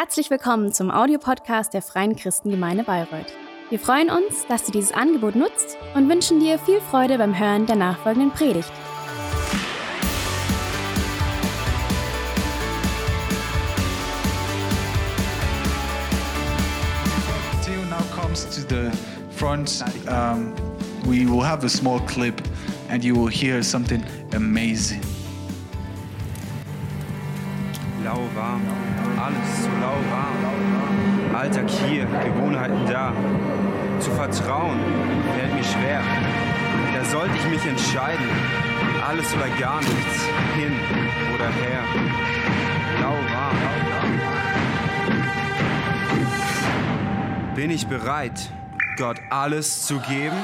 Herzlich willkommen zum Audiopodcast der Freien Christengemeinde Bayreuth. Wir freuen uns, dass du dieses Angebot nutzt und wünschen dir viel Freude beim Hören der nachfolgenden Predigt. Theo now comes to the front. Um, we will have a small clip and you will hear something amazing. Lauwarm, so lauwarm. Alltag hier, Gewohnheiten da. Zu vertrauen fällt mir schwer. Da sollte ich mich entscheiden. Alles oder gar nichts, hin oder her. Bin ich bereit, Gott alles zu geben?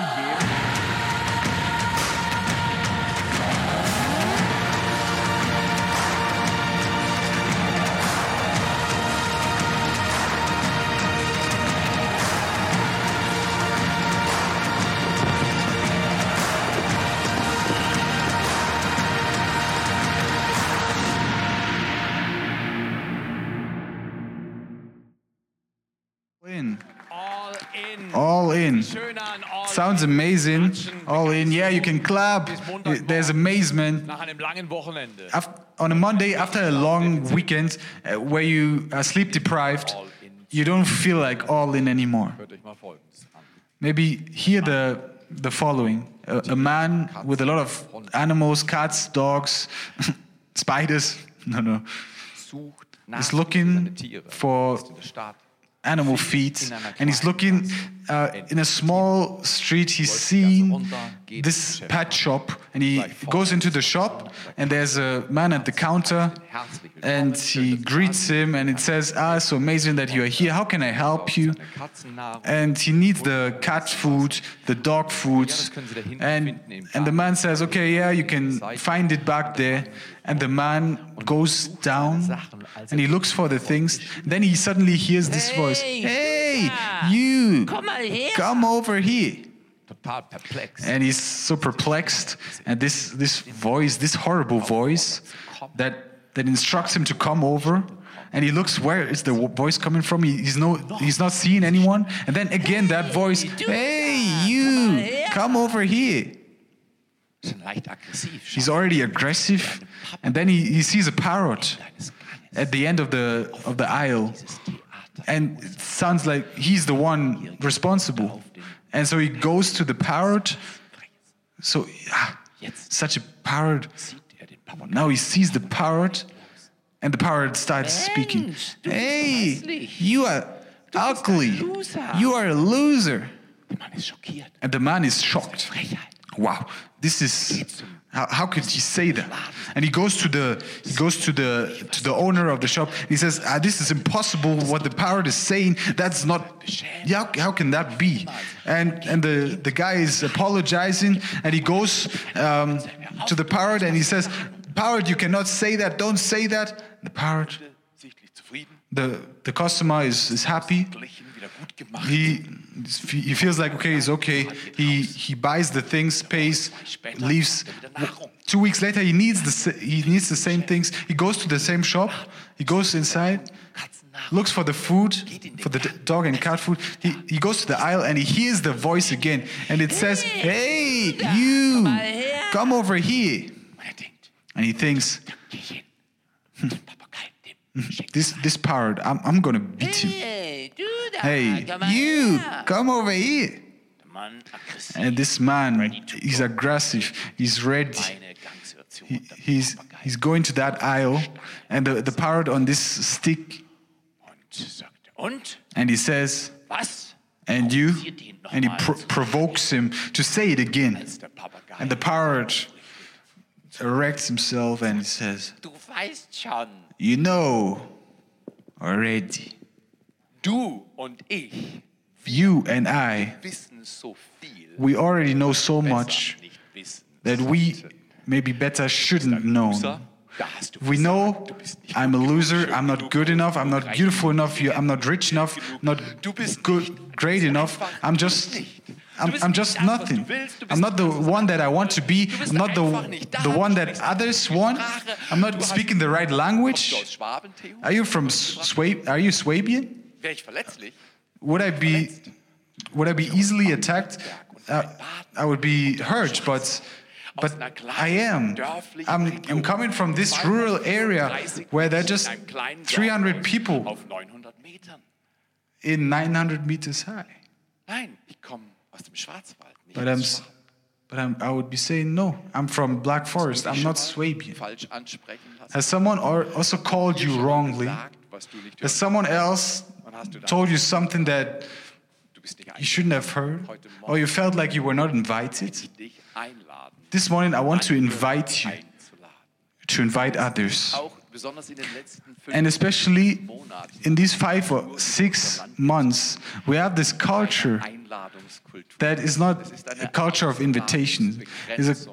Sounds amazing. All in. Yeah, you can clap. There's amazement. On a Monday, after a long weekend uh, where you are sleep deprived, you don't feel like all in anymore. Maybe hear the, the following a, a man with a lot of animals, cats, dogs, spiders, no, no, is looking for Ist in der Stadt. animal feet and he's looking uh, in a small street he's seeing this pet shop and he goes into the shop and there's a man at the counter and he greets him and it says ah so amazing that you are here. How can i help you? and he needs the cat food the dog food. And and the man says okay yeah you can find it back there and the man goes down and he looks for the things. Then he suddenly hears this voice. Hey you. Come over here. And he's so perplexed and this this voice this horrible voice that that instructs him to come over. And he looks where is the voice coming from? He, he's no he's not seeing anyone. And then again that voice hey you. Come over here. Schon leicht aggressiv. He's already aggressive and then he, he sees a parrot at the end of the of the aisle. And it sounds like he's the one responsible. and so he goes to the parrot. So ah, such a parrot. Sieht den Papa now. He sees the parrot and the parrot starts speaking. hey you are ugly. you are a loser. Der Mann ist schockiert. and the man is shocked. Wow this is how, how could he say that? And he goes to the he goes to the to the owner of the shop. He says ah, this is impossible what the parrot is saying. That's not yeah, how, how can that be? And and the the guy is apologizing and he goes um, to the parrot and he says parrot you cannot say that. Don't say that. The parrot the the customer is is happy. Glichen, wieder gut gemacht. he he feels like okay it's okay. He he buys the things pays leaves. Two weeks later he needs the he needs the same things. He goes to the same shop. He goes inside looks for the food for the dog and cat food. He, he goes to the aisle and he hears the voice again. And it says hey you come over here. Er and he thinks this this parrot i'm, I'm gonna beat him Hey, hey mal you her. come over here. And this man, he's aggressive. He's ready. He, he's he's going to that aisle, and the, the parrot on this stick, und? and he says, "And you," and he pro- provokes him to say it again. Als der Papagei. And the parrot erects himself and he says, Du weißt schon, "You know already. du und ich You and I, wissen so viel, we already know so much besser nicht wissen. that we maybe better shouldn't know." We know Du bist nicht I'm a loser, I'm not good enough, I'm not beautiful enough, I'm not rich enough, not good, great enough. I'm just, I'm, I'm just nothing. du willst. Du I'm not the one that I want to be. I'm not the, the one that others want. I'm not speaking the right language. aus Schwaben, Theo? Are you from Swab? Are you Swabian? Wäre ich verletzlich? Would I be would I be easily attacked? Uh, I would be hurt, but but I am. I'm, I'm coming from this rural area where there are just 300 people Auf 900 Metern. in 900 meters high. Nein, ich komme aus dem Schwarzwald. Nicht But I'm, aus s- Schwaben. but I'm, I would be saying no. I'm from Black Forest. I'm not Swabian. Falsch ansprechen. Has someone also called you wrongly? Gesagt, was du nicht Has someone else told you something that Du bist nicht you shouldn't have heard, or you felt like you were not invited? This morning, I want to invite you to invite others. Auch besonders in den letzten fünf And especially in these five or six months, we have this culture. That is not a culture of invitation. It's a,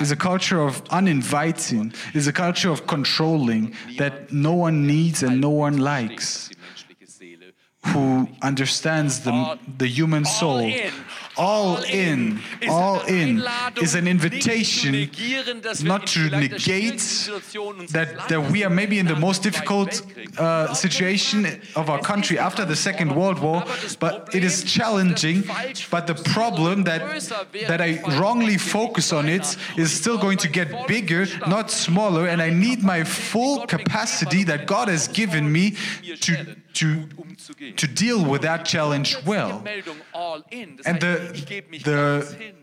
it's a culture of uninviting. It's a culture of controlling that no one needs and no one likes. Die menschliche Seele. Who understands the, the human soul. All in, all in is an invitation negieren, dass wir not to negate schwierigsten Situation unseres that, that we are maybe in the most difficult uh, situation of our country after the Second World War, but it is challenging. But the problem that that I wrongly focus on it is still going to get bigger, not smaller, and I need my full capacity that God has given me to to to deal with that challenge well. And the- the- ganz hin.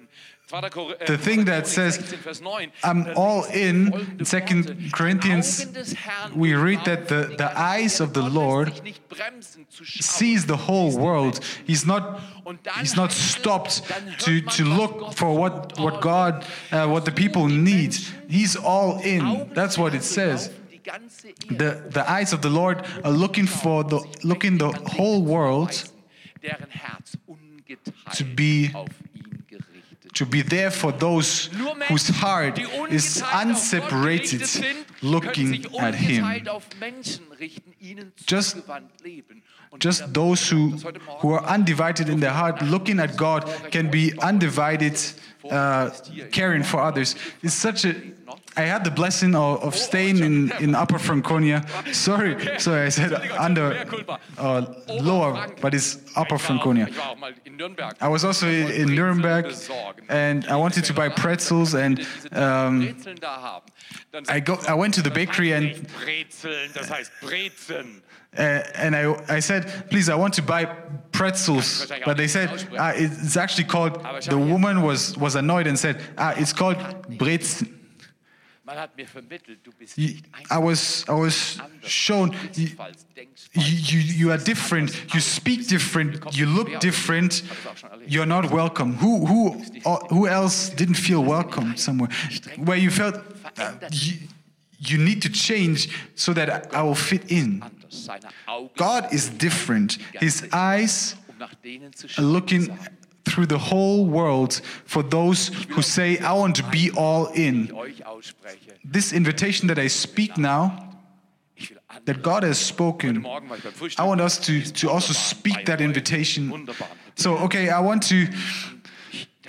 2. Kor- the thing that says, 16, Vers 9, I'm all in, Second Corinthians, we read that the, the eyes of the Lord sees the whole world. He's not he's not stopped to, to look for what, what God uh, what the people need. He's all in. That's what it says. The the eyes of the Lord are looking for the looking the whole world to be- to be there for those whose heart is unseparated looking at Him. Just- Just those who, who are undivided in their heart, looking at God, can be undivided, uh, caring for others. It's such a. I had the blessing of, of staying in, in Upper Franconia. Sorry, sorry, I said under, uh, lower, but it's Upper Franconia. I was also in, Nuremberg, and I wanted to buy pretzels, and um, I go. I went to the bakery and Brezeln, das heißt. Uh, and I, I said, please, I want to buy pretzels. But they said, ah, it's actually called, the woman was, was annoyed and said, ah, it's called Brezen. Man hat mir vermittelt, du bist You- nicht I was, I was shown, you, you, you are different, you speak different, you look different, you're not welcome. Who, who, uh, who else didn't feel welcome somewhere? Where you felt uh, you, you need to change so that I will fit in. Anders. Seine Augen, God is different. His eyes um nach denen zu are looking through the whole world for those who say, I want to be all in. die euch ausspreche. This invitation that I speak now, Ich will andere. that God has spoken, Morgen war ich beim Frühstück. I want us to, to also speak that invitation. So, okay, I want to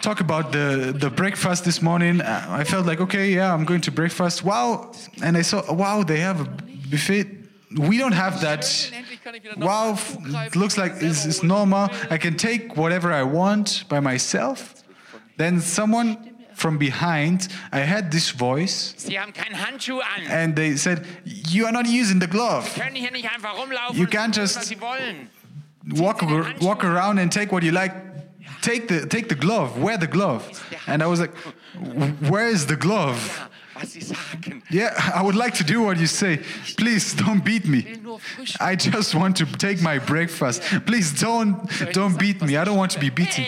talk about the, the breakfast this morning. Uh, I felt like, okay, yeah, I'm going to breakfast. Wow. And I saw, wow, they have a buffet. We don't have that. Endlich kann ich wieder Wow, nochmal f- zugreifen, it looks like it's, it's normal. I can take whatever I want by myself. Then someone from behind, I had this voice, Sie haben keinen Handschuh an. and they said, You are not using the glove. Können hier nicht einfach rumlaufen You can't just- was Sie wollen. Walk, walk around and take what you like. Take the, take the glove, wear the glove. And I was like, Where is the glove? Was sie sagen. Yeah, I would like to do what you say. Please don't beat me. I just want to take my breakfast. Please don't don't beat me. I don't want to be beaten.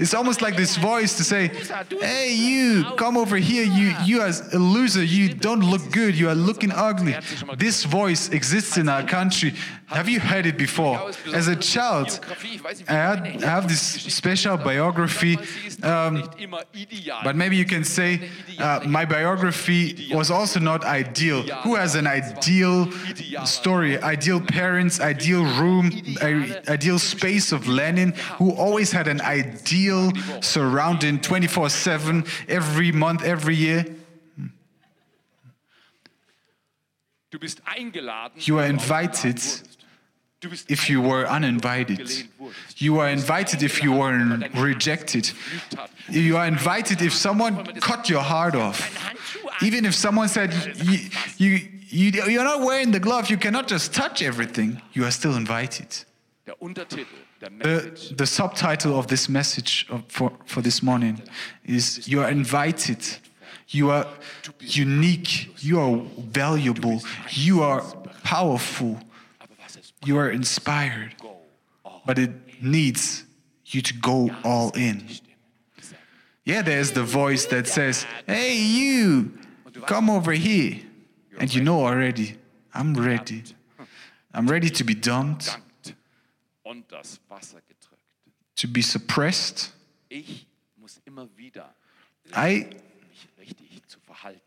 It's almost like this voice to say, "Hey, you, come over here. You, you as a loser. You don't look good. You are looking ugly." This voice exists in our country. Have you heard it before? As a child, I, had, I have this special biography. Um, but maybe you can say uh, my biography was also not ideal. Who has an ideal story? Ideal parents, ideal room, ideal space of Lenin, who always had an ideal feel surrounding 24 7 every month, every year. Du bist eingeladen, You are invited eingeladen wurdest. Du bist if you were uninvited. You are invited if you were Weil dein Herz rejected. You are invited if someone cut your heart off. Ein Handschuh an. Even if someone said, you, you, you, you're not wearing the glove, you cannot just touch everything, you are still invited. Der Untertitel, der The, the subtitle of this message for, for this morning is You are invited. You are unique. You are valuable. You are powerful. aber was es You are inspired. But it needs you to go all in. Yeah, there's the voice that says, Hey, you, come over here. And you know already, I'm ready. I'm ready to be dumped, und das Wasser gedrückt. to be suppressed. Ich muss immer wieder I mich richtig zu verhalten.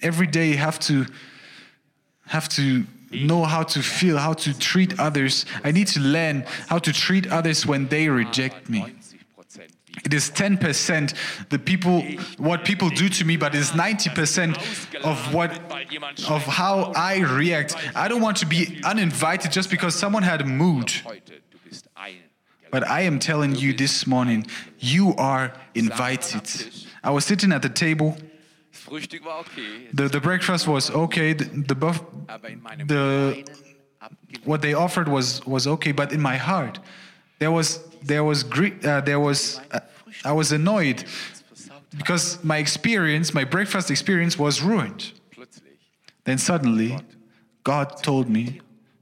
Every day have to have to know how to feel, how to treat others. I need to learn how to treat others when they ah, reject me. It is 10% the people what people do to me, but it's 90% of what of how I react. I don't want to be uninvited just because someone had a mood. Heute, du bist ein. But I am telling you this morning, you are invited. I was sitting at the table. Das Frühstück war okay, The, the breakfast was okay. The, the buff, aber in meinem the what they offered was was okay, but in my heart, there was there was gre- uh, there was uh, I was annoyed because my experience, my breakfast experience, was ruined. Then suddenly, God told me,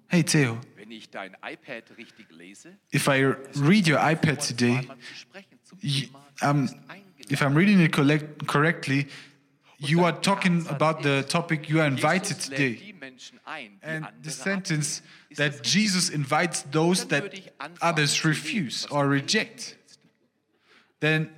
"Hey Theo, wenn ich dein iPad richtig lese, if I read your iPad today, einmal zu sprechen zum you, um, du bist eingeladen. if I'm reading it collect- correctly, you are talking about the topic you are invited today." die Menschen ein, die And the sentence that? Jesus invites those that würde ich anfangen others refuse or reject. then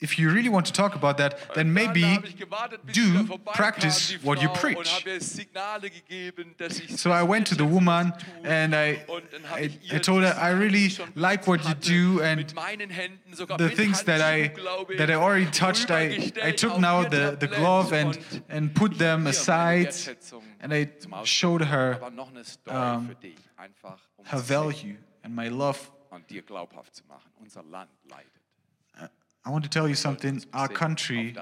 if you really want to talk about that, then maybe Dann habe ich gewartet, bis do sie da vorbeikam, practice what you preach. Und habe ihr Signale gegeben, dass ich So I went to the woman and I, Und dann habe I, I told her I really like what you do and mit meinen Händen, sogar the things that I Handschuh, glaube ich, that I already touched. I, I took now the, the glove and and put them aside and I showed her Aber noch eine Story um, für dich, einfach um her value and my love. und dir glaubhaft zu machen. Unser Land leidet. I want to tell you something. Our country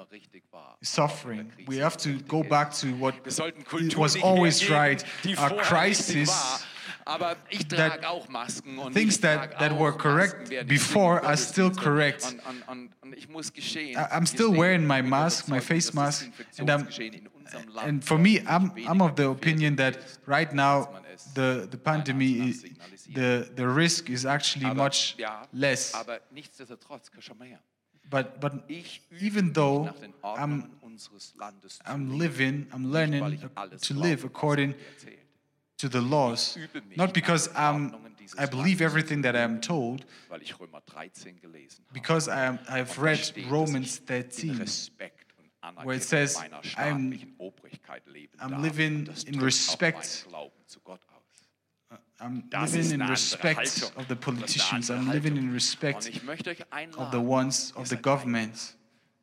auf das, was immer richtig war, is auch in der suffering. We have to go back to what Wir sollten it Kultur was always right. die Our vorher richtig crisis. Aber ich that auch Masken und things ich that- trage that auch were correct Masken, before are still correct. Und, und, und, und ich muss geschehen. I- I'm still wearing my mask, my face mask, and I'm Infektionsgeschehen in unserem Land and for me, I'm I'm of the opinion that right now the the pandemic, is, the the risk is actually Aber, much ja, less. Aber nichtsdestotrotz, schau mal her. But but even though I'm Ordnungen unseres Landes zu I'm living, I'm learning to live er according mir erzählt. to the laws, not because I'm I believe everything that I'm told, weil ich Römer 13 gelesen habe. because I am I've read Romans 13. Respekt und Anerkennung where it says, I'm- staatlichen Obrigkeit leben I'm living in respect. meinen Glauben zu Gott aus. I'm Das living in respect of the Das ist eine politicians. I'm living in respect Und ich möchte euch of the ones of the government.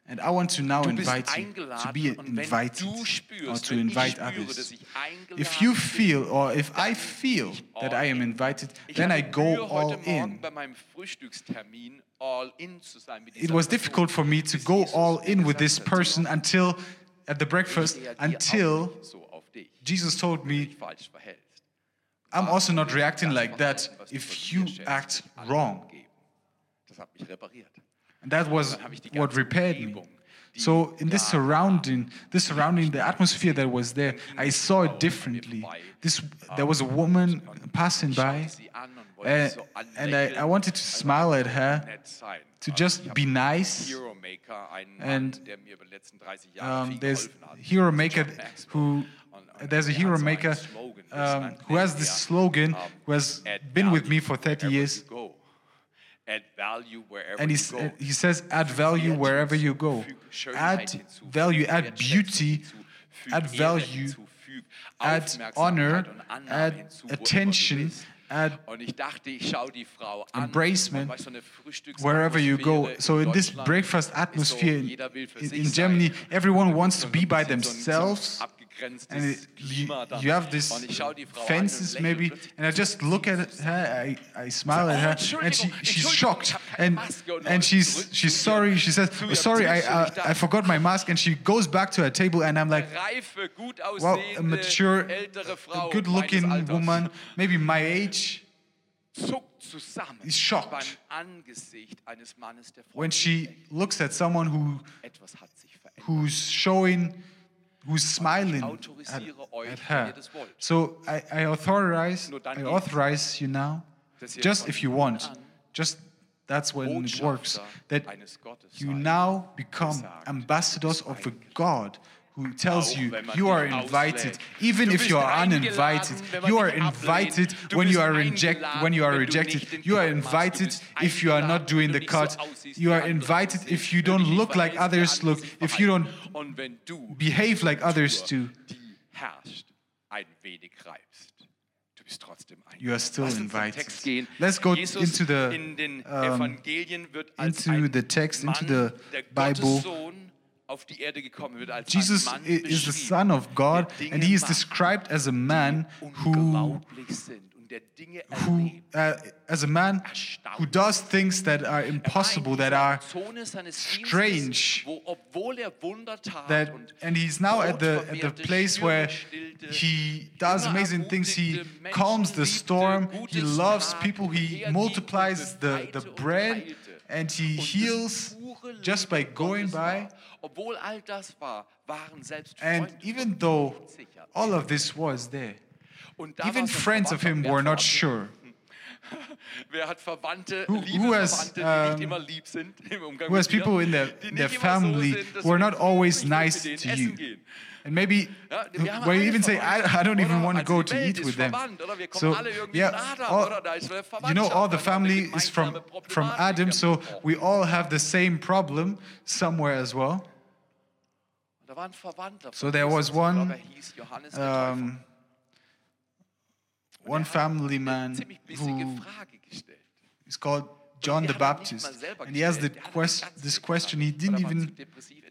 And I want to now invite you to be invited or to invite others. dass ich eingeladen If you feel or if I feel that I am invited, then I go all in. bei meinem Frühstückstermin all in zu sein mit It was difficult for me to go all in with this person until at the breakfast, er until auch nicht so auf dich, Jesus told me, dich falsch verhältst. I'm also not reacting like that if you act wrong. And that was what repaired me. So in this surrounding, this surrounding, the atmosphere that was there, I saw it differently. This, there was a woman passing by, schaute sie an und wollte uh, and I, I wanted to smile at her, to just be nice. And, Mann, der mir über die letzten 30 Jahre Um, there's. Hero Maker who, there's a er Hero hat so einen Maker Slogan, um, who has this slogan, um, who has been with me for 30 years, go. Add value wherever and he's, go. he says, add value wherever you go. Add value, add beauty, add value, add honor, add hinzu, wo immer du attention, add at Und ich dachte, ich schaue die Frau an. Embracement, Und weißt, so eine wherever you go. So in this breakfast atmosphere in, jeder will für in. Germany, everyone wants to be by bisschen so ein- so ein themselves. Abgegrenztes And it, you, Klima da. you have this Und ich schaue die Frau fences an und maybe, and I just look at her, I, I smile at Oh, her, and she, she's shocked, ich hab keine and and she's she's sorry. She says, ihrem "Sorry, I Tisch und ich uh, I forgot my mask," and she goes back to her table, and I'm like, "Well, a mature, a good-looking woman, maybe my age." is shocked. beim Angesicht eines Mannes, der vor When she looks at someone who etwas hat sich verändert. who's showing, who's smiling at, at her. ihr das wollt. So I, I authorize, I authorize you now, just if you want, just that's when it works, that you now become ambassadors of a God who tells you you are invited, even if you are uninvited. You are invited when you are reject, when you are rejected. You are Cut machst. Du invited if you are not doing the du nicht so cut. You are invited if you don't look like others look, if you don't verhalten. Und wenn du behave like others do. die herrscht, ein wenig reibst. Du bist trotzdem eingeladen. You are still Lass uns zum invited. Let's go into the, um, Evangelien wird als into the text, into the Bible. Gottessohn auf die Erde gekommen wird als Jesus ein Mann i- is the Son of God, and he is described as a man who, unglaublich sind und der Dinge who uh, as a man who does things that are impossible, that are strange, Dienstes, wo, obwohl er that, and he's now at the at the place where he does amazing things. He calms the storm. He loves people. He multiplies the the bread, and he heals just by going by. Obwohl all das war, waren selbst And Freunde even though sicher. all of this was there, even friends of him were not sure. Wer hat Verwandte, Who- liebe who has, Verwandte, die nicht um, immer lieb sind im Umgang who has mit people in their, die in nicht their family who are not always nice to you. And maybe where you even say, I, I don't even want to go to eat with them. verwandt, oder? Wir kommen So, yeah, all, oder? Da ist eine you know, all the family is from, from Adam, so we all have the same problem somewhere as well. Da war ein Verwandter So there was one, er hieß Johannes der Täufer. Um, one Er family man who is called John the hat ihn nicht Baptist. And he has the gestellt, hat quest, this question. He didn't even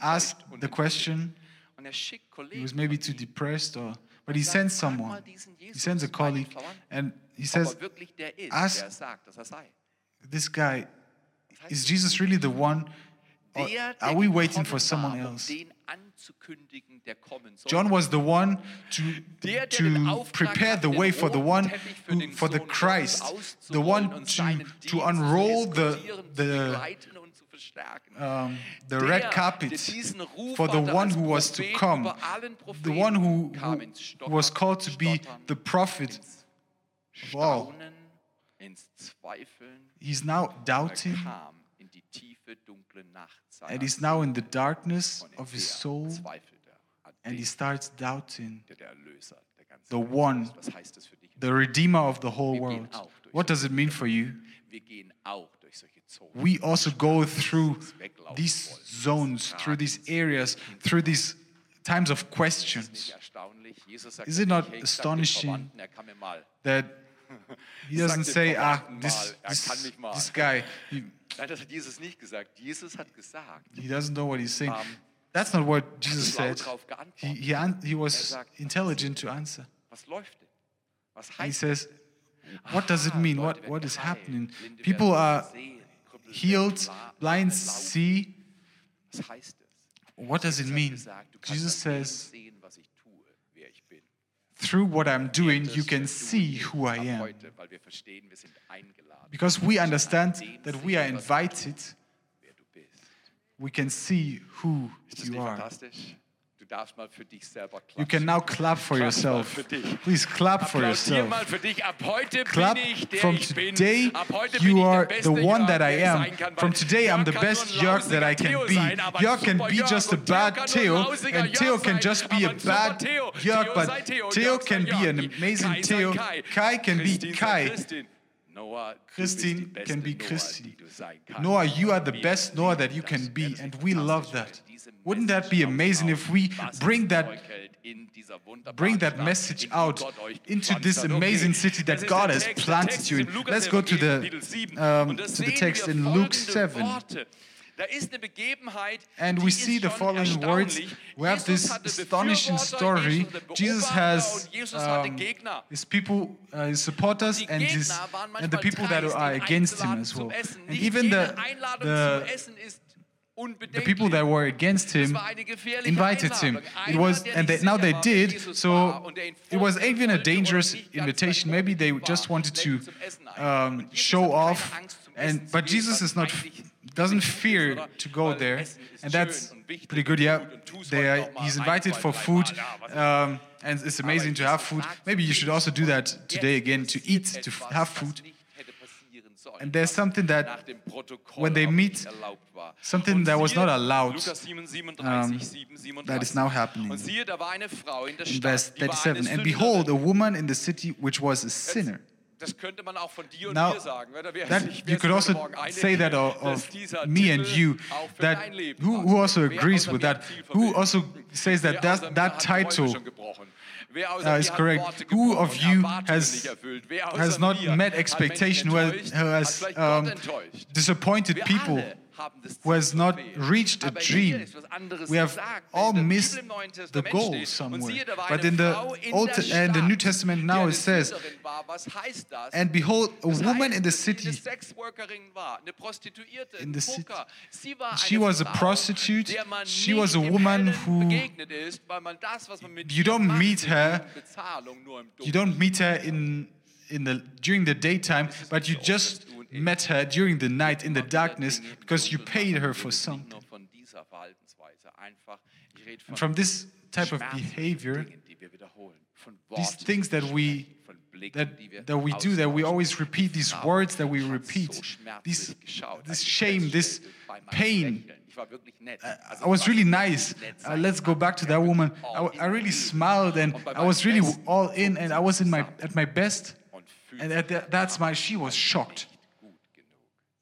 ask the question. Er He was maybe too depressed or, but he sends someone. He sends a colleague and he says, wirklich der ist, ask- der sagt, dass sei. this guy, is Jesus really the one? Or are we waiting for someone um else? Den anzukündigen, der kommen soll. John was the one to, to prepare the way for the one, who, for the Christ, the one to, to unroll the, the, begleiten und zu verstärken. um, the red carpet for the one who was to come, the one who, who was called to be the prophet. ins Wow. Staunen, ins Zweifeln. He's now Er doubting kam in die tiefe, dunkle Nacht seiner and he's now in the darkness of his soul er an and he starts doubting der der Erlöser der ganzen the one, ist. Was heißt das für dich? the Redeemer of the whole world. What does it mean for you? Wir gehen auch durch solche Zonen. We also go through these zones, through these areas, through these times of questions. erstaunlich? Jesus sagt Is it not hey, sag dem astonishing er kann mir mal. That he doesn't say, ah, this, er this, kann mich mal." this guy, he, Nein, das hat Jesus nicht gesagt. Jesus hat gesagt, he doesn't know what he's saying. Um, That's not what Jesus said. He, he, he Er was sagt, intelligent to answer. Was läuft denn? Was And he says, what does it Ah, mean? What, what is happening? People are healed, blind see. Heißt? What does it mean? gesagt, du kannst Jesus says, sehen, was ich tue, wer ich bin. through what I'm doing, you can see who I am. Heute, weil wir verstehen, wir sind eingeladen. Because we understand that we are invited, tust, wer du bist. we can see who you are. fantastisch? Du darfst mal für dich selber You can now clap for yourself. Please clap for yourself. mal für dich. Ab heute Clap bin ich der from today. You are the one that I am. sein kann, weil From today, I'm the best Jörg that I can be. Jörg can be just a bad kann nur ein Theo, and Theo can just be a bad. Jörg, but Theo, Theo Jörg sei can be an amazing Theo. Kai can be Kai. Christine bist die beste can be Christine. die du sein kannst. Noah, you are the best Noah that you can be, and we love that. Wouldn't that be amazing if we bring that Neuquellen? in dieser wunderbaren bring that message out into this amazing city that God has planted you in. Let's go to the, um, to the text in Luke folgende 7. Worte. Da ist eine Begebenheit, And we see the following words. We have this astonishing story. Jesus hatte Jesus Beobachter has und Jesus hatte um, his people, uh, his supporters, and his and the people that are against him as well. And even the the zum Essen ist the people that were against him war eine gefährliche invited him. It was, and they, now they did. So war und der ihn it was even a dangerous invitation. Maybe they just wanted to lädt zum Essen ein. um, show off. Angst, zum Essen And but Jesus is not doesn't fear to go there, and that's pretty good. Yeah, gut und tu's they are, he's invited for food, um, and it's amazing to have food. Maybe you should also do that today again, to eat, to have food. nicht hätte passieren sollen, And there's something that nach dem Protokoll when they meet, nicht erlaubt war. something that was not allowed, Lukas 7, 37, um, that is now happening. Und siehe, da war eine Frau in der In Stadt, verse die war eine 37, and behold, a woman in the city which was a sinner. Das könnte man auch von dir und Now, mir sagen. That you could also say that of, of me and you that who, who also agrees with that? Who also says that that, that title schon gebrochen? Wer außer uh, is correct. Who of you has nicht erfüllt? Wer außer has not met expectation who has, who has um, disappointed people? alle. haben das who has not reached a dream. ist was anderes We have all Wenn in der missed Bibel im Neuen the goal somewhere. siehe, da war But in the Old and the New Testament now it says, Sünderin war. Was heißt das? and behold, a woman in the dass sie eine city Sexworkerin war, eine In the city. Poker. Sie war She was a prostitute. She was a woman who- begegnet ist, weil man das, was man mit You don't meet her- Bezahlung nur im you don't meet her in in the during the daytime, but you just met her during the night in the darkness because you paid her for something. nur von dieser Verhaltensweise, einfach, ich rede von And from this type of behavior, Dingen, die wir wiederholen, von these things that we that that we do, that we always repeat these words that we repeat, this this shame, this feststellte bei meinem pain. Lächeln. Ich war wirklich nett. Also I was really nice. Uh, let's go back to that woman. I, I really smiled and I was really all in and I was in my at my best. And at that, that's my. She was shocked.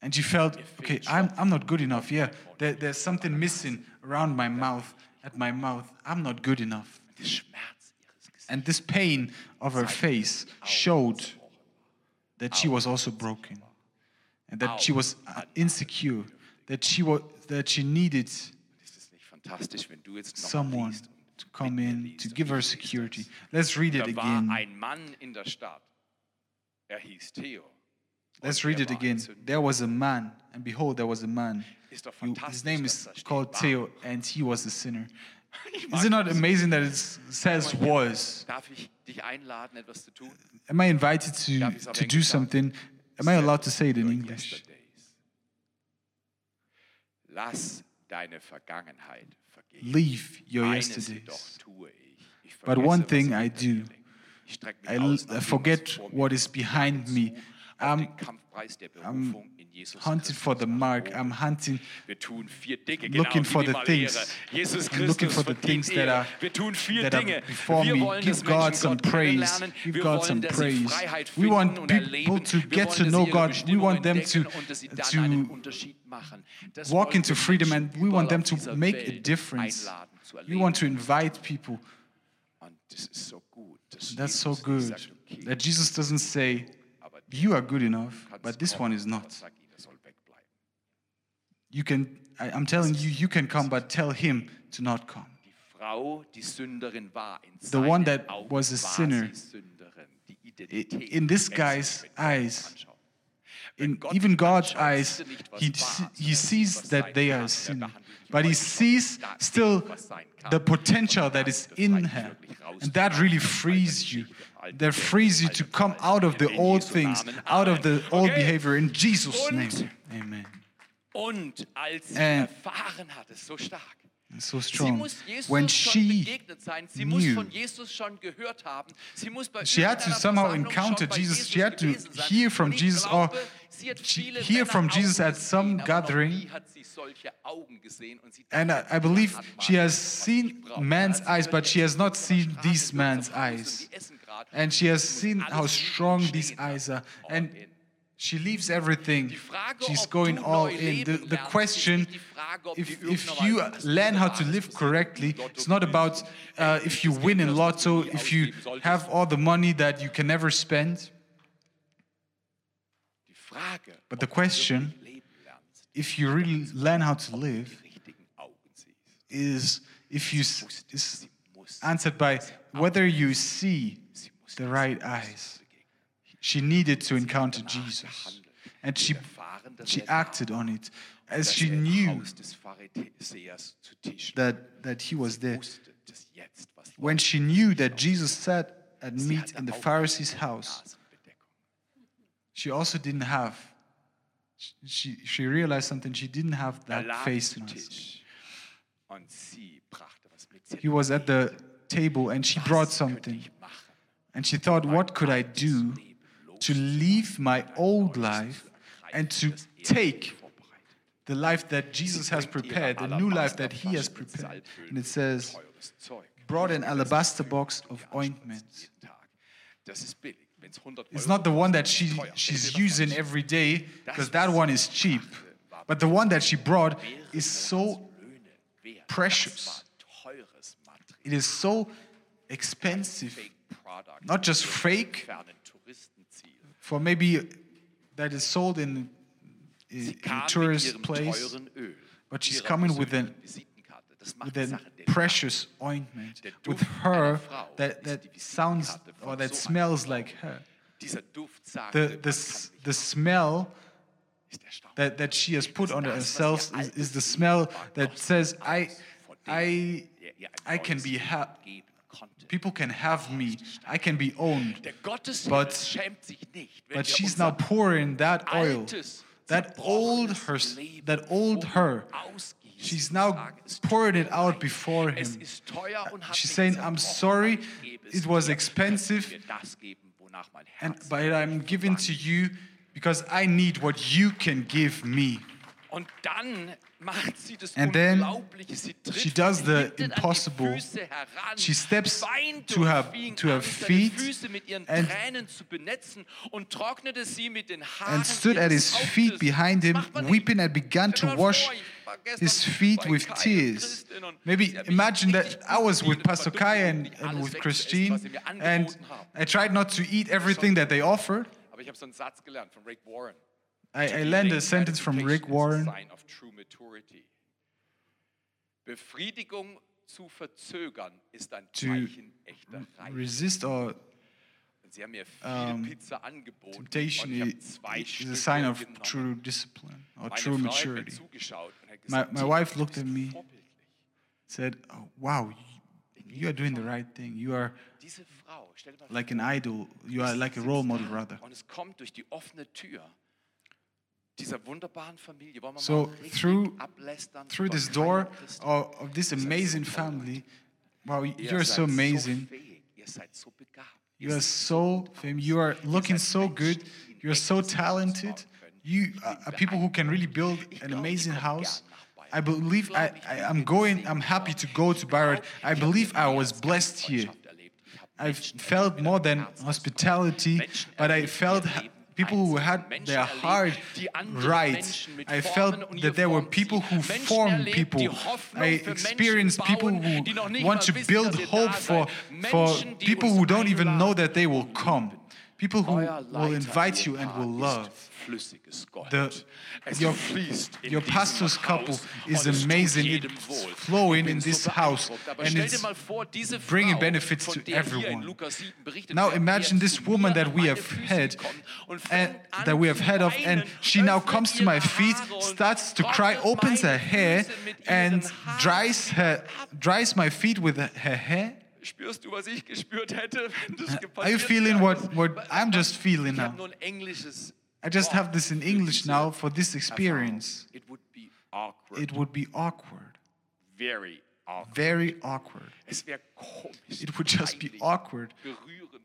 And she felt, okay, I'm I'm not good enough. Yeah, there, there's something missing around my mouth, at my mouth. I'm not good enough. Der Schmerz ihres Gesichts. And this pain of her face showed that she was also broken, and that she was uh, insecure, that she was that she needed Ist es nicht fantastisch, wenn du jetzt noch someone to come in to give her security. Let's read it again. Let's read it again. There was a man, and behold, there was a man. His name is called. Theo, and he was a sinner. Is it not amazing that it says was? Darf ich dich einladen, etwas zu tun? Uh, am I invited to, Darf ich's auf to do something? Am I allowed to say it in English? yesterdays. Lass deine Vergangenheit vergehen. Leave your yesterdays. jedoch tue ich. Ich But one thing I do. liegt. Ich streck mich I, aus l- nach I forget was vor mir what is behind me. Jage zu auf I'm den Kampfpreis der Berufung in Jesus hunting for the mark. I'm hunting. Wir tun vier Dinge, looking for the things. I'm looking for the things that are- Wir tun vier that are before me. Give God some praise. Give God some praise. We want people to get to know God. We want them to- und dass sie dann to einen Unterschied machen. Das walk into freedom and we want them to make a difference. We want to invite people. Und das ist so gut. dass That's so good that Jesus doesn't say, You are good enough, but this one is not. aber sag ihm, soll wegbleiben. You can, I, I'm telling you, you can come, but tell him to not come. Die Frau, die Sünderin war in The one that was a sinner. sie Sünderin. Die Identität in this guy's sich, wenn Gott eyes, In even God's eyes, sieht er nicht, was he, war, se- sondern he sees that they are Er sin, but he sees still dem, was sein kann. the potential that is in her. And that really frees you. That frees you to come out of the old things, out of the old behavior in Jesus' name. Amen. Und als sie And- erfahren hat, ist so stark. So strong. When she begegnet sein. Sie muss knew. von Jesus schon gehört haben. Sie muss bei She had to somehow encounter Jesus. She had to hear from Jesus or oh, sie hat she- viele hear from Jesus at some gathering. nie hat sie solche Augen gesehen und sie And I, I believe she has seen man's eyes, but she has not seen these man's eyes. und die essen gerade. And she has seen how strong these eyes are. Oh, and All in. She leaves everything. She's going all in. The, the question, ist nicht die Frage, if, if you learn how to live correctly, it's not about uh, if you win in Lotto, if you have all the money that you can never spend. But the question, wirklich leben lernst, if you really learn how to live, die richtigen Augen siehst. is if you is answered by whether you see the right eyes. She needed to encounter Jesus, and she she acted on it as she knew Haus des Pharisäers zu Tisch that that he was there. wusste, dass jetzt was When she knew that Jesus sat at meat in the Pharisee's house, she also didn't have. She she realized something. She didn't have that face mask. Tisch und sie brachte was mit. Sie He was at the table and she brought something. And she thought, what could I do to leave my old life and to take the life that Jesus has prepared, the new life that He has prepared? And it says, brought an alabaster box of ointment. Jeden Tag. Das ist billig. Wenn's 100 It's not the one that she, she's using every day, because that one is cheap. But the one that she brought is so precious. It is so expensive, not just fake. For maybe that is sold in, in, a tourist place, but she's coming with an- Visitenkarte. Das macht with a precious ointment, with her that, that sounds or that smells like her. Dieser Duft sagt, The, the, kann s- mich the smell that, that she has put on herself is, is the smell that says, I, I, I can be Leben ha- geben konnte. People can have me, I can be owned. But- schämt sich nicht, wenn But she's now pouring that oil, that old her, that old um her. She's now pouring it out before him. ist teuer und hat She's saying, I'm sorry, aber ich gebe es it was expensive, Könnt ihr mir das geben, wonach mein and, but I'm giving to you because I need what you can give me. Und dann macht sie das And then Unglaubliche. Sie tritt she does the hinten an die impossible. She steps to her- to her feet Füße mit ihren and- Tränen zu benetzen und trocknete sie mit den Haaren and stood at his feet behind him, macht man nicht. weeping, and began to wash vor, ich war gestern his feet with tears. Maybe sie haben mich imagine that I was with Pastor Kai and, and with Christine, was sie mir and. I tried not to eat everything that they offered. Aber ich habe so einen Satz gelernt von Rick Warren. I, I learned a sentence from Rick Warren. Sign of true maturity. Befriedigung zu verzögern ist ein To Zeichen echter Reife. resist or Sie haben mir um, Pizza angeboten temptation und ich zwei is a sign of true discipline or Meine true Frau hat mir maturity. hat My, gesagt, my "Timo, wife looked at me, said, oh, Wow, you, are doing the right thing. You are Diese Frau, stell dir mal like an idol. You are like a role model, rather. So, through- Through this door of, of this amazing family, wow, you're so amazing. fähig, ihr seid so begabt. You are so fam- you are looking so good. You're so talented. You are are people who can really build an amazing house. I believe I, I I'm going. I'm happy to go to Bayreuth. I believe I was blessed here. I felt more than hospitality, but I felt people who had their heart right. I felt that there were people who form people. I experienced people who want to build hope for, for people who don't even know that they will come. People who will invite you and will love. The, your, your pastor's couple is amazing. It's flowing in this house and it's mal vor, diese bringing benefits to der hier in everyone. Lukas 7 berichtet Now imagine this woman that we have had and eh, that we have had of, and she now comes to my feet, starts to cry, opens her hair, Füße mit ihren and dries her dries my feet with her hair. Spürst du, was ich gespürt hätte, wenn das you passiert feeling what, what I'm just feeling Ich habe now? nur ein englisches I just have this in English now for this experience. It would be awkward. It would be awkward, very awkward. very awkward. Es wäre komisch. It would just be awkward. Berührend.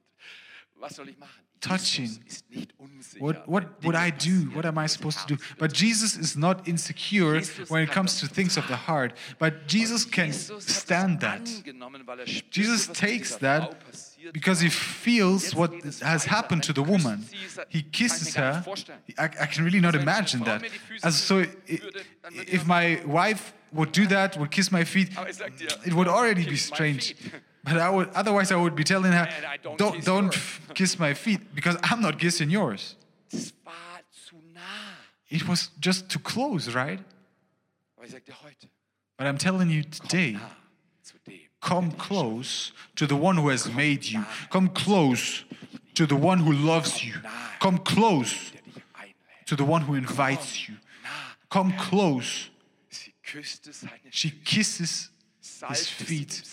Was soll ich machen? Touching. Jesus ist nicht unsicher, What, what would I do? What am I supposed to do? But Jesus is not insecure when it comes to things of the heart. But Jesus can Jesus hat es stand that. er Jesus takes that Frau passiert. passiert because he feels what has happened to the woman. He Kann ich mir kisses her. I, I can really not imagine that. mir die Füße Also so, i- küssen würde, dann würde if my wife would do that, would kiss my feet, Aber ich sag dir, it would already be strange. But I would, otherwise, I would be telling her, don't don't, kiss don't kiss my feet because I'm not kissing yours. Das war zu nah. It was just too close, right? Aber ich sag dir heute, But I'm telling you today, nah zu dem. come close to the one who has made you. Come close to the one who loves you. Come close der dich einlädt. to the one who invites you. Come close. Sie küsste seine She kisses his feet.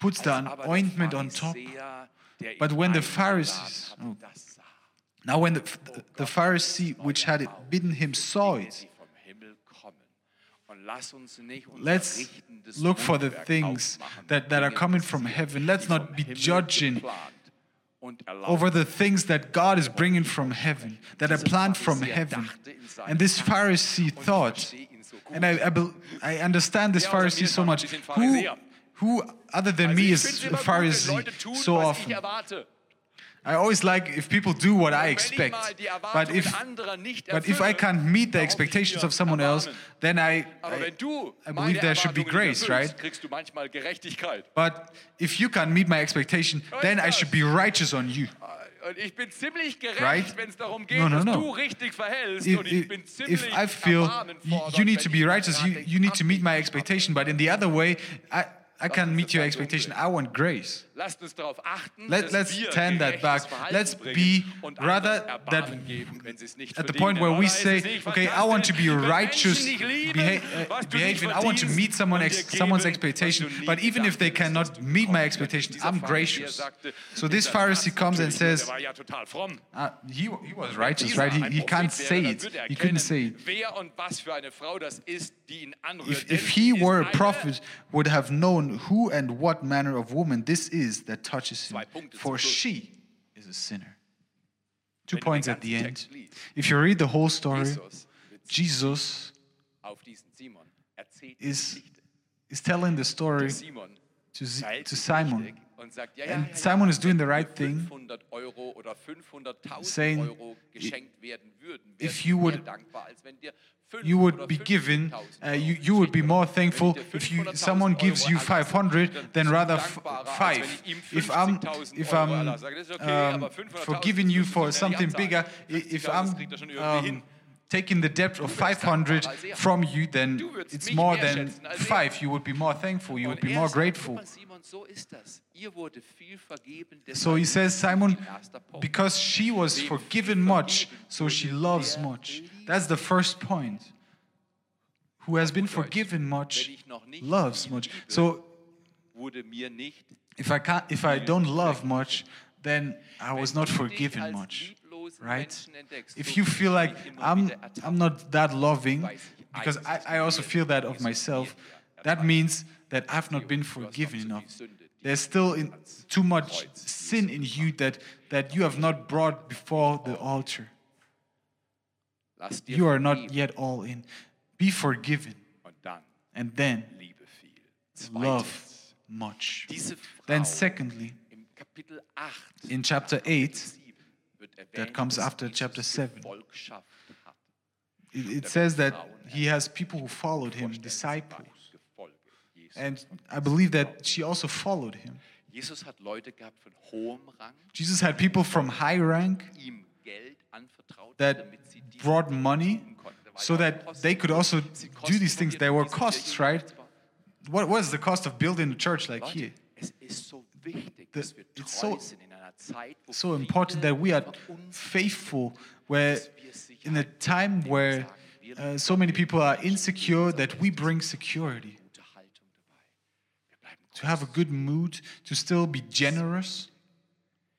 Puts the ointment on top. Ihn But when the Pharisees- oh. Now, when the, the, the Pharisee which had it bidden him saw it, die vom Himmel kommen. Und lass uns nicht unser let's look for the things that, that are coming from heaven. Let's not be judging geplant und erlaubt over the things that God is bringing from heaven, that are planned from heaven. And this Pharisee thought, and I, I, I understand this Pharisee so much. Who. Who other than Also me is a Pharisee tun, so often? I always like if people do what I expect. But if, but if I can't meet the expectations of someone else, then I, I, I believe there should be grace, right? erfüllst, kriegst du manchmal Gerechtigkeit. But if you can't meet my expectation, then I should be righteous on you. Äh, ich bin ziemlich gerecht, Right? wenn es darum geht, No, no, dass no. du richtig verhältst. If, und ich if, bin if ziemlich I feel you, you need to be righteous, you, you need to meet my expectation. But in the other way, I, I can uns meet your expectation. I want grace. Lasst uns darauf achten, Let- let's turn that back. Let's be rather that Erbarmen geben, wenn sie es nicht At the point where we say, okay, I want to be righteous, Menschen dich lieben, beha- was du behaving, I want to meet someone ex- someone's expectation. was du nie But even if they cannot meet my bekommen expectation, I'm gracious. So this Pharisee comes and says, der war ja total fromm. uh, he, he was righteous, right? He, he can't say it. He couldn't say it. Wer und was für eine Frau das ist, die ihn anrührt. If, if he were a prophet, would have known who and what manner of woman this is that touches him, Zwei Punkte zum for she is a sinner. Two Wenn du den points at the end. If you read the whole story, Jesus wird Jesus auf diesen Simon erzählt die is, is telling the story to, to Simon. richtig und sagt, ja, ja, And Simon is doing the right thing, 500 Euro oder 500.000 saying, Euro geschenkt werden würden, if you would- mehr dankbar, als wenn dir 5 you would be given, uh, you, you would be more thankful if you, someone gives you 500 dann than rather five. If I'm, if I'm um, forgiving you for something bigger, if I'm um, taking the debt of 500 from you, then it's more than five. You would be more thankful. You would be more grateful. "Guck mal, Simon, so ist das. Ihr wurde viel vergeben, So he says, Simon, liebt sie." Erster Punkt. because she was forgiven much, so she loves much. That's the first point. Who has been forgiven much wenn ich noch nicht loves much. So wurde mir nicht if I can't, if I don't love much, then I was not forgiven much. Right? If you feel like I'm, I'm not that loving, because I, I also feel that of myself, that means that I've not been Du hast noch forgiven enough. There's still in, too much sin in you that, that you have not brought before the altar. You are not yet all in. Be forgiven, and then love much. Then, secondly, im Kapitel 8 in chapter 8, that comes after chapter 7. It, it says that he has people who followed him, disciples. And I believe that she also followed him. Jesus hat Leute gehabt von hohem Rang, Jesus had people from high rank ihm Geld anvertraut, that damit sie brought money tun konnten. Da war so that they could also do these things. There were costs, right? What was the cost of building a church like here? Leute, es ist so wichtig, The- it's so- sind in einer Zeit, wo So important that we are faithful, where dass wir Sicherheit in a time where uh, so many people are insecure, that we bring security. To have a good mood, to still be generous,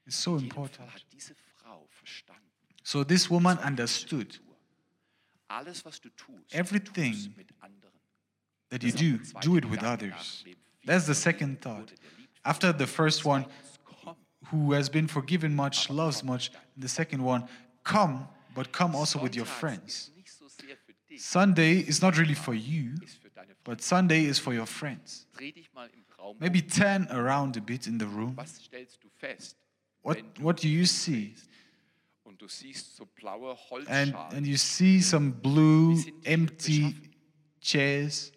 is so In jedem Fall important. hat diese Frau verstanden. So this woman understood Alles, was du tust, Everything tust mit anderen. that you do, do it with others. That's the second thought. After the first one, who has been forgiven much loves much. The second one, come, but come also with your friends. ist nicht so sehr für dich, Sunday is not really for you, ist für deine Freunde. but Sunday is for your friends. Dreh dich mal im Kreis. Raum. maybe turn around a bit in the room. Was stellst du fest? What, what do you see? Und du siehst so blaue And, Holzschalen. and you see some blue, empty chairs.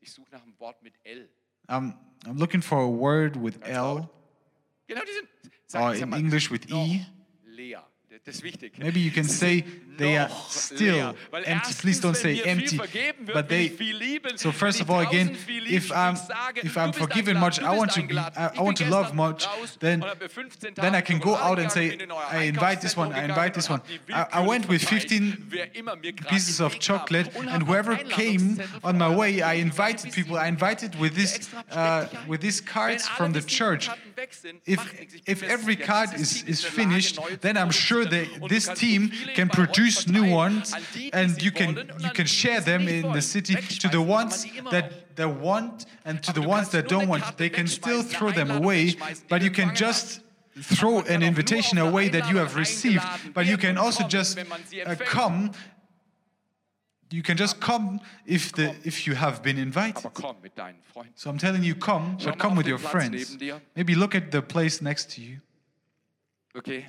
ich suche nach einem Wort mit L. I'm, I'm looking for a word with L. Genau, die sind. Sag, oh, or in mal, English with E. Leer. Das ist wichtig. Maybe you can say they are still. Empty. Please don't say empty, Viel vergeben wird, but they. ich viel lieben. So first of all, again, if I'm if I'm forgiven much, I want to be. I, want to love much. Then und hab mir 15 then I can go out and say, bin in euer I invite this one, I invite this one. I, I went with 15 verteilt, wer immer mir gerade pieces of chocolate, and whoever came on my way, I invited people. I invited with this uh, with these cards from the church. If if every card is is finished, then I'm sure that this team can produce new ones, and you can you can share them in the city to the ones that that want and to the ones that don't want. They can still throw them away, but you can just throw an invitation away that you have received, but you can also just uh, come. You can just come if the if you have been invited. Aber komm mit deinen Freunden. So I'm telling you, come, but come with your friends. Maybe look at the place next to you. Okay?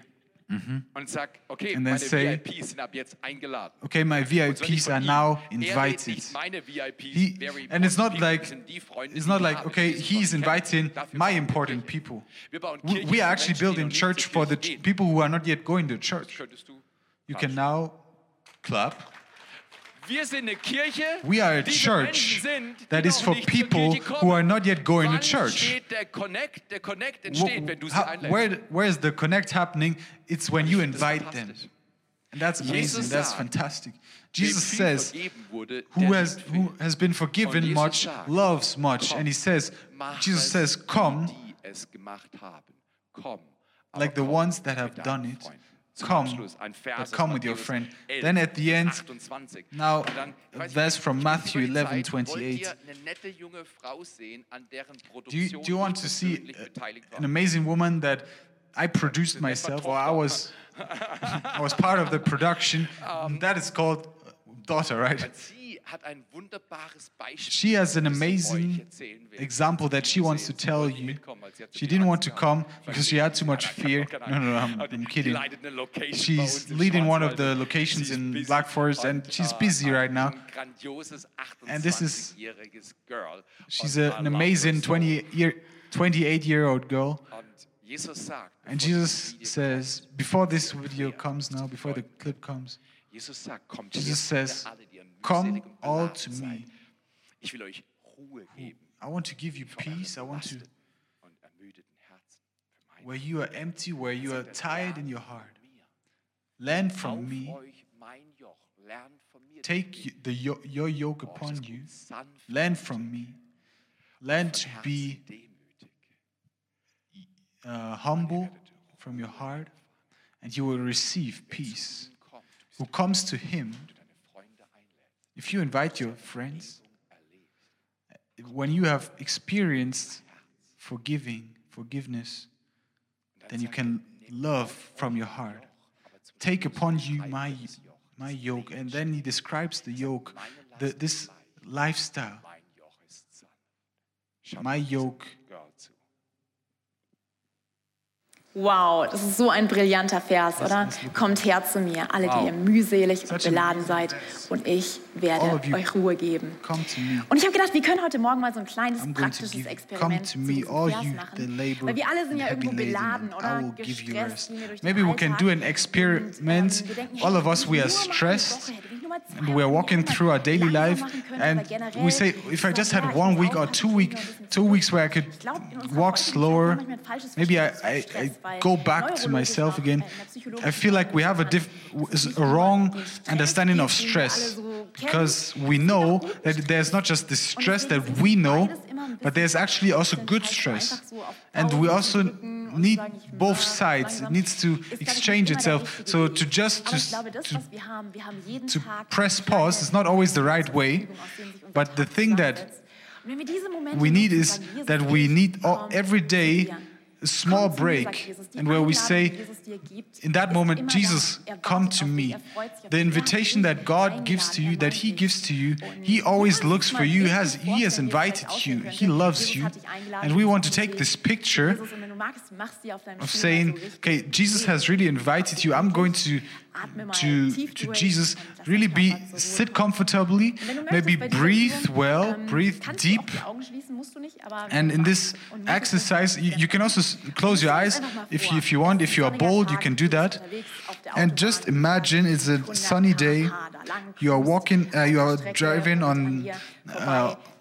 Und sag, okay, Mhm. And then meine say, VIPs sind ab jetzt eingeladen. Okay, my Und zwar nicht VIPs are now Er invited. nicht meine VIPs, He, and it's not like people, sind die Freunde, it's not like okay, he's inviting my important people. We, we are actually building church for the ch- people who are not yet going to church. You can now clap. Wir sind eine Kirche, We are a church that is for people who are not yet going to church. Der Connect, der Connect entsteht, wenn du sie where, where is the connect happening? It's when you invite them. And that's amazing. That's fantastic. Jesus says, who has who has been forgiven much loves much. And he says, Jesus es, says, come die es gemacht haben. Komm. aber like the ones that have done it. Come, Abschluss ein Vers but come with your friend. Then at the end, now, Und dann, ich a weiß verse from Matthew über 11, 28. ihr eine nette junge Frau sehen, an deren Do you, do you want to see an amazing woman that I produced myself, or I was, I was part of the production? Um, that is called daughter, right? Weil sie hat ein wunderbares Beispiel, She has an das sie euch amazing example that she wants to tell you. mitkommen, weil sie hatte She didn't want to come because she had too much fear. No, no, no, I'm, I'm kidding. leitet eine Location bei She's leading one of the locations in Black Forest and she's busy right now. And this is- She's an amazing 20 year, 28 year old girl. Und Jesus sagt, And Jesus says, before this video comes now, before the clip comes, Jesus sagt, kommt Jesus her, says, ihr alle, die ihr Come all to me. Ich will euch Ruhe geben I want to give you peace. I want to, belasteten und ermüdeten Herzen. Für where you are empty, where you are tired in your heart. Learn from me. euch mein Joch, lernt von mir. Take the, yo- your yoke upon you. Learn from me. Learn to be uh, humble from your heart, and you will receive peace. Ihm kommt, bis Who comes to him, du deine Freunde einlädst, if you invite your friends, when you have experienced forgiving, forgiveness, then you can love from your heart. Joch, aber zum Take upon you my my yoke, and then he describes the yoke, the, this lifestyle. Mein Joch ist sanft. Schaut My yoke. Wow, das ist so ein brillanter Vers, oder? Kommt her zu mir, alle, die ihr mühselig und beladen seid, und ich werde euch Ruhe geben. Come to me. Und ich habe gedacht, wir können heute Morgen mal so ein kleines I'm praktisches Experiment come zu me, Vers machen. labor Weil wir alle sind ja irgendwo beladen, oder? Will give you Gestresst rest. gehen wir durch den Maybe we can do an Und, ähm, experiment. All of us, we are nur mal eine stressed. Woche hätte, wenn ich nur mal zwei And we are walking through our daily life, and we say, if I just had one week or two week, bin ein bisschen two weeks where I could Ich glaub, in unserer walk slower, haben wir manchmal ein falsches maybe I, I, I go back to myself again. in der Psychologie I feel like we have a, diff, a wrong understanding of stress because we know that there's not just the stress that we know, but there's actually also good stress. And we also need both sides. It needs to exchange itself. So to just to, to to press pause is not always the right way, but the thing that we need is that we need all, every day a small Komm zu mir, sagt break, and where we say, die Jesus dir gibt, in that moment, Jesus. Er come to me. er freut sich auf The invitation that God gives to you, er that He gives to you, He always looks for you. Has He has vorstellen, wie es vielleicht invited you. He loves you, hat dich eingeladen, and we want to take this picture Jesus, und wenn du magst, mach sie auf deinem of saying, mal so richtig okay, Jesus has really invited you. I'm going to to to Jesus. Really be Körper zur Ruhe sit comfortably, Und wenn du maybe möchtest, bei dieser breathe well, ähm, breathe deep. auch die Augen schließen, musst du nicht, aber And in this und mach es exercise, you, you can also close your eyes if you if you want. If you are bold, you can do that. unterwegs auf der And just imagine it's a sunny day. km/h da lang You are walking. Uh, you are driving on uh, vorbei zieht die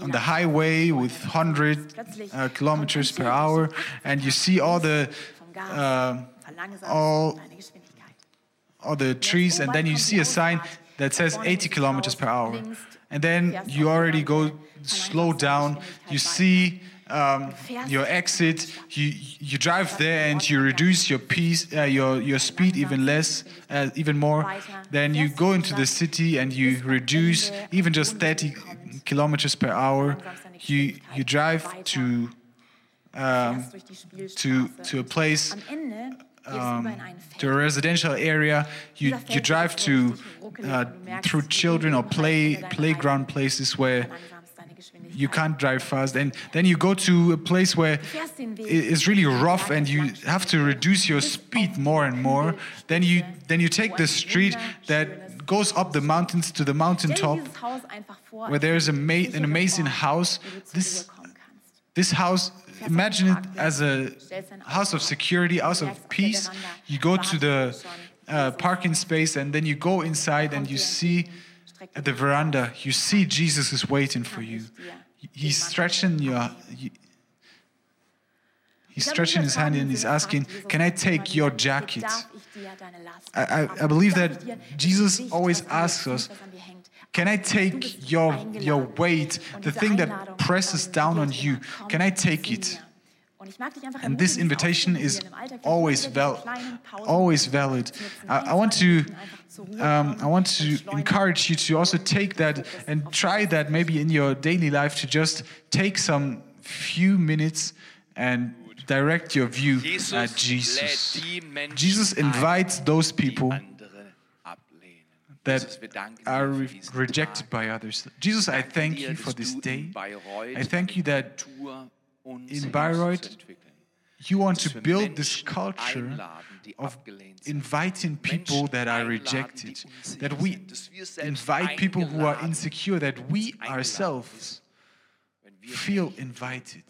on the highway with 100 uh, kilometers per hour, and you see all the uh, all all the trees, and then you see a sign that says 80 kilometers per hour. And then you already go slow down. You see um, your exit. You you drive there and you reduce your piece, uh, your your speed even less, uh, even more. Then you go into the city and you reduce even just 30 kilometers per hour. You you drive to um, Fährst durch die to to a place Am Ende gehst du um, über in ein Feld. to a residential area. You you drive to uh, through children or play playground places where Verlangsamst deine Geschwindigkeit. you can't drive fast, and then you go to a place where fährst den Weg it is really rough, and you have to reduce your speed more and more. Then you then you take the street that goes up the mountains to the mountaintop, dieses Haus einfach vor, where there is a ma- an amazing house. wo du zur This Ruhe kommen kannst. this house, imagine it as a house of security, house of peace. You go to the uh, parking space and then you go inside and you see at the veranda, you see Jesus is waiting for you. He's stretching your. He- He's stretching his hand and he's asking, Can I take your jacket? I, I, I believe that Jesus always asks us, Can I take your, your weight, the thing that presses down on you? Can I take it? And this invitation is always val- always valid. I, I want to um, I want to encourage you to also take that and try that maybe in your daily life to just take some few minutes and direct your view at Jesus. Jesus invites those people that are re- rejected by others. Jesus, I thank you for this day. I thank you that in Bayreuth you want to build this culture of inviting people that are rejected, that we invite people who are insecure, that we ourselves feel invited,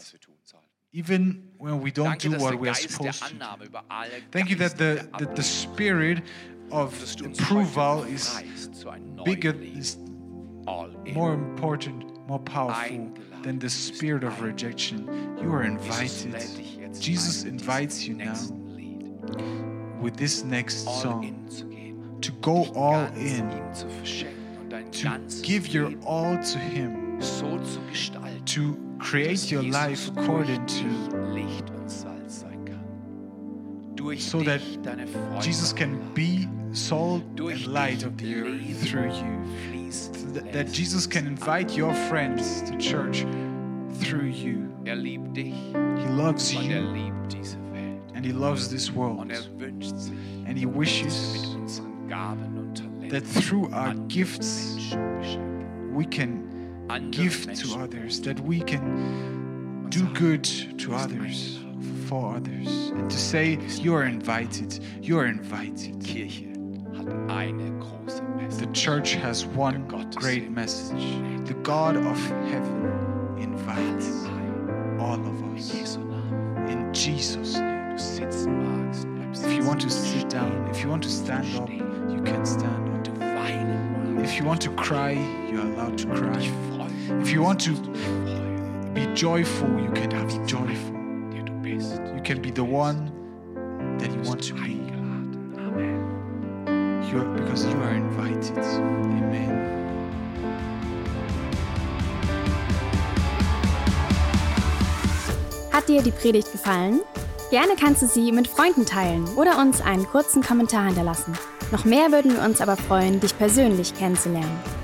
even when we don't do what we are supposed to. do. Thank you that the, that the spirit of approval is bigger, is more important, more powerful than the spirit of rejection. You are invited. Jesus invites you now with this next song to go all in, to give your all to Him, to create your life according to so that Jesus can be salt and light of the earth through you. That Jesus can invite your friends to church through you. Er liebt dich He loves er you Welt. and He loves this world. Er And He wishes mit unseren Gaben und Talenten that through our gifts we can give to others, that we can do good to others, for others, and to say, You are invited, you are invited. Kirche hat eine große The church has one great message. The God of heaven invites all of us in Jesus' name. Du sitzen magst, bleib If you want to sit down, if you want to stand up, you can stand up. If you want to cry, you're allowed to cry. If you want to be joyful, you can be joyful. der du bist. You can be the one that you want to be. You are, because you are invited. Amen. Hat dir die Predigt gefallen? Gerne kannst du sie mit Freunden teilen oder uns einen kurzen Kommentar hinterlassen. Noch mehr würden wir uns aber freuen, dich persönlich kennenzulernen.